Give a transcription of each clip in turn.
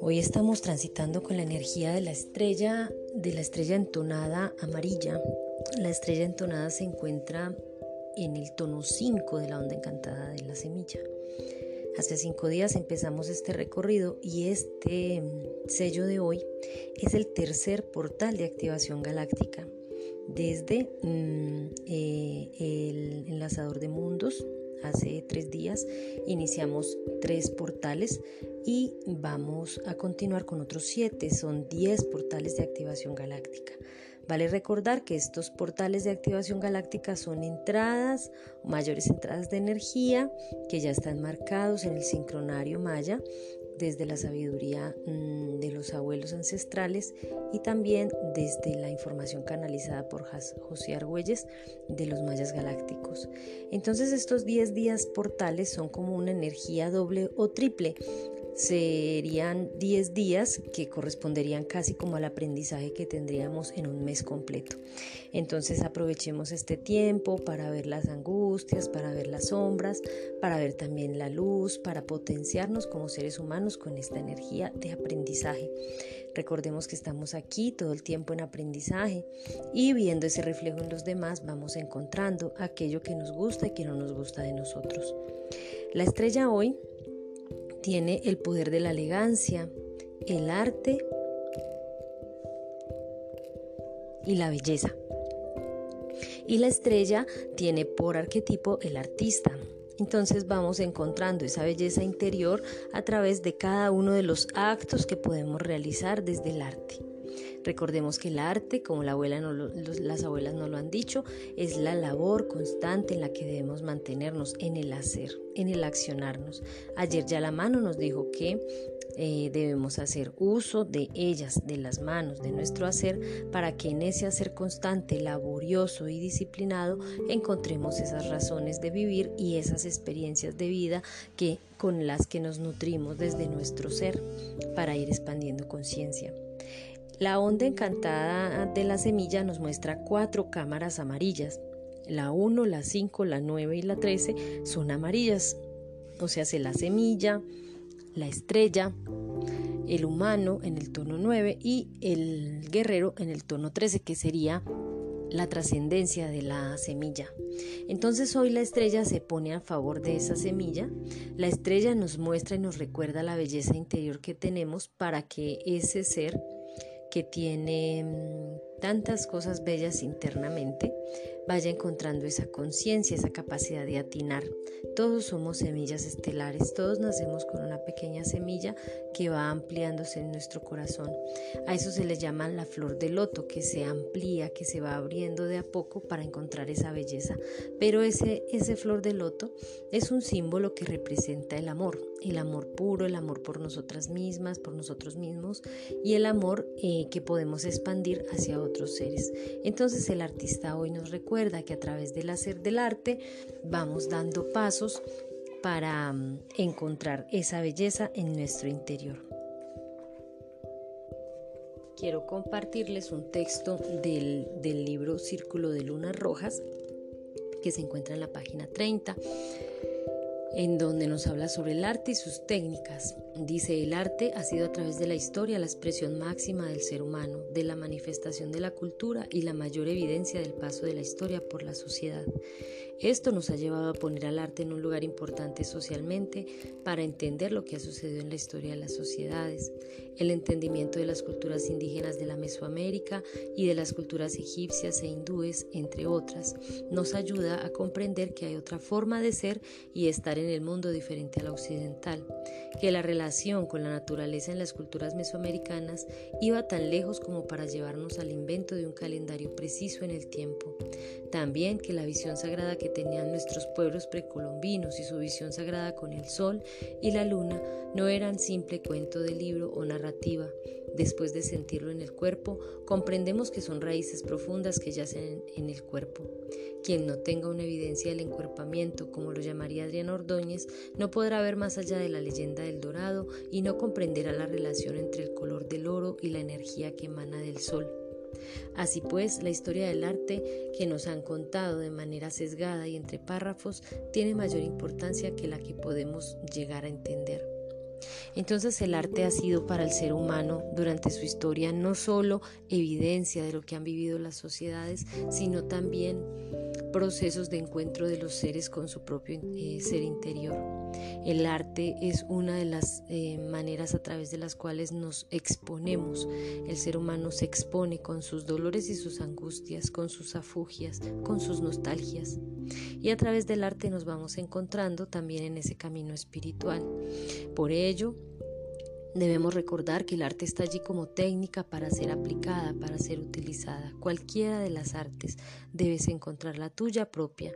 Hoy estamos transitando con la energía de la estrella, de la estrella entonada amarilla. La estrella entonada se encuentra en el tono 5 de la onda encantada de la semilla. Hace cinco días empezamos este recorrido y este mm, sello de hoy es el tercer portal de activación galáctica. Desde mm, eh, el enlazador de mundos, hace tres días iniciamos tres portales y vamos a continuar con otros siete, son diez portales de activación galáctica. Vale recordar que estos portales de activación galáctica son entradas, mayores entradas de energía que ya están marcados en el sincronario maya desde la sabiduría mm, de los abuelos ancestrales y también desde la información canalizada por José Argüelles de los mayas galácticos. Entonces estos 10 días portales son como una energía doble o triple serían 10 días que corresponderían casi como al aprendizaje que tendríamos en un mes completo. Entonces aprovechemos este tiempo para ver las angustias, para ver las sombras, para ver también la luz, para potenciarnos como seres humanos con esta energía de aprendizaje. Recordemos que estamos aquí todo el tiempo en aprendizaje y viendo ese reflejo en los demás vamos encontrando aquello que nos gusta y que no nos gusta de nosotros. La estrella hoy tiene el poder de la elegancia, el arte y la belleza. Y la estrella tiene por arquetipo el artista. Entonces vamos encontrando esa belleza interior a través de cada uno de los actos que podemos realizar desde el arte. Recordemos que el arte, como la abuela las abuelas nos lo han dicho, es la labor constante en la que debemos mantenernos en el hacer, en el accionarnos. Ayer ya la mano nos dijo que eh, debemos hacer uso de ellas, de las manos, de nuestro hacer, para que en ese hacer constante, laborioso y disciplinado encontremos esas razones de vivir y esas experiencias de vida que con las que nos nutrimos desde nuestro ser para ir expandiendo conciencia. La onda encantada de la semilla nos muestra cuatro cámaras amarillas. La 1, la 5, la 9 y la 13 son amarillas. O sea, se la semilla, la estrella, el humano en el tono 9 y el guerrero en el tono 13, que sería la trascendencia de la semilla. Entonces hoy la estrella se pone a favor de esa semilla. La estrella nos muestra y nos recuerda la belleza interior que tenemos para que ese ser que tiene mm, tantas cosas bellas internamente, vaya encontrando esa conciencia, esa capacidad de atinar. Todos somos semillas estelares, todos nacemos con una pequeña semilla que va ampliándose en nuestro corazón. A eso se le llama la flor de loto, que se amplía, que se va abriendo de a poco para encontrar esa belleza. Pero ese, ese flor de loto es un símbolo que representa el amor, el amor puro, el amor por nosotras mismas, por nosotros mismos y el amor eh, que podemos expandir hacia otros seres. Entonces el artista hoy nos recuerda que a través del hacer del arte vamos dando pasos para mm, encontrar esa belleza en nuestro interior. Quiero compartirles un texto del, del libro Círculo de Lunas Rojas que se encuentra en la página 30 en donde nos habla sobre el arte y sus técnicas. Dice, el arte ha sido a través de la historia la expresión máxima del ser humano, de la manifestación de la cultura y la mayor evidencia del paso de la historia por la sociedad. Esto nos ha llevado a poner al arte en un lugar importante socialmente para entender lo que ha sucedido en la historia de las sociedades, el entendimiento de las culturas indígenas de la Mesoamérica y de las culturas egipcias e hindúes, entre otras, nos ayuda a comprender que hay otra forma de ser y estar en el mundo diferente a la occidental, que la con la naturaleza en las culturas mesoamericanas iba tan lejos como para llevarnos al invento de un calendario preciso en el tiempo, también que la visión sagrada que tenían nuestros pueblos precolombinos y su visión sagrada con el sol y la luna no eran simple cuento de libro o narrativa. Después de sentirlo en el cuerpo, comprendemos que son raíces profundas que yacen en el cuerpo. Quien no tenga una evidencia del encuerpamiento, como lo llamaría Adrián Ordóñez, no podrá ver más allá de la leyenda del dorado y no comprenderá la relación entre el color del oro y la energía que emana del sol. Así pues, la historia del arte que nos han contado de manera sesgada y entre párrafos tiene mayor importancia que la que podemos llegar a entender. Entonces el arte ha sido para el ser humano durante su historia no solo evidencia de lo que han vivido las sociedades, sino también procesos de encuentro de los seres con su propio eh, ser interior. El arte es una de las eh, maneras a través de las cuales nos exponemos. El ser humano se expone con sus dolores y sus angustias, con sus afugias, con sus nostalgias. Y a través del arte nos vamos encontrando también en ese camino espiritual. Por ello, Debemos recordar que el arte está allí como técnica para ser aplicada, para ser utilizada. Cualquiera de las artes debes encontrar la tuya propia.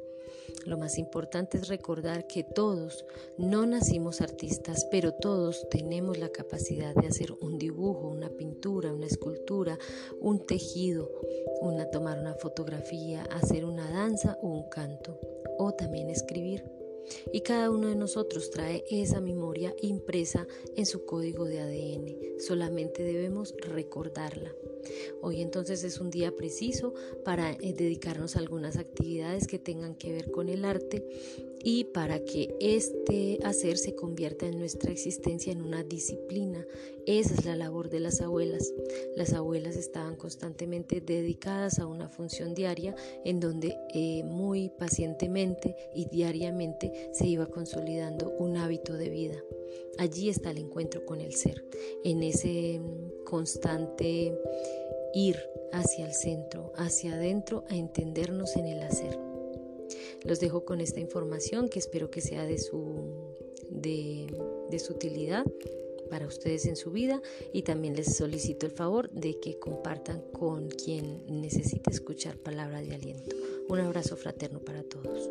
Lo más importante es recordar que todos no nacimos artistas, pero todos tenemos la capacidad de hacer un dibujo, una pintura, una escultura, un tejido, una tomar una fotografía, hacer una danza o un canto, o también escribir. Y cada uno de nosotros trae esa memoria impresa en su código de ADN. Solamente debemos recordarla. Hoy entonces es un día preciso para eh, dedicarnos a algunas actividades que tengan que ver con el arte y para que este hacer se convierta en nuestra existencia en una disciplina. Esa es la labor de las abuelas. Las abuelas estaban constantemente dedicadas a una función diaria en donde eh, muy pacientemente y diariamente se iba consolidando un hábito de vida. Allí está el encuentro con el ser, en ese mm, constante ir hacia el centro, hacia adentro, a entendernos en el hacer. Los dejo con esta información que espero que sea de su, de, de su utilidad para ustedes en su vida y también les solicito el favor de que compartan con quien necesite escuchar palabra de aliento. Un abrazo fraterno para todos.